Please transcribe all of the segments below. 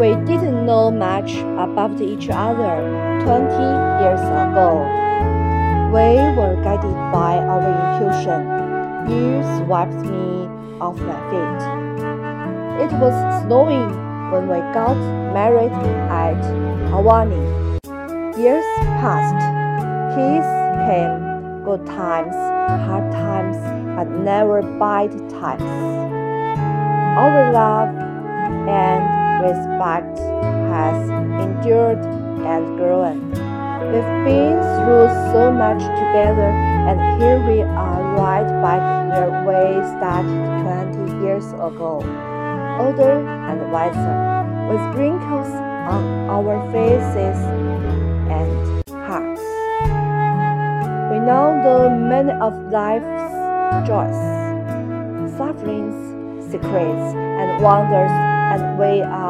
We didn't know much about each other 20 years ago. We were guided by our intuition. You swept me off my feet. It was snowing when we got married at Ahwahnee. Years passed. Peace came, good times, hard times, but never bad times. Our love this respect has endured and grown. We've been through so much together, and here we are right back where we started 20 years ago, older and wiser, with wrinkles on our faces and hearts. We know the many of life's joys, sufferings, secrets, and wonders, and we are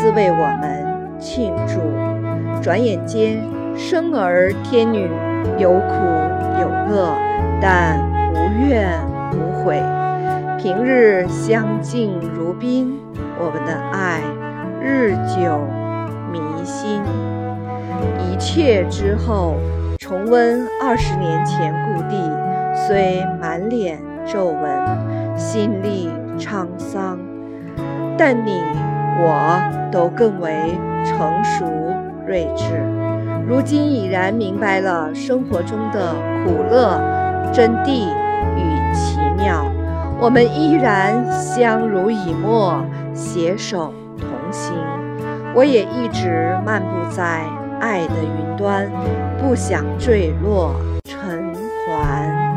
兹为我们庆祝。转眼间，生儿天女，有苦有乐，但无怨无悔。平日相敬如宾，我们的爱日久弥新。一切之后，重温二十年前故地，虽满脸皱纹，心历沧桑，但你。我都更为成熟睿智，如今已然明白了生活中的苦乐真谛与奇妙。我们依然相濡以沫，携手同行。我也一直漫步在爱的云端，不想坠落尘寰。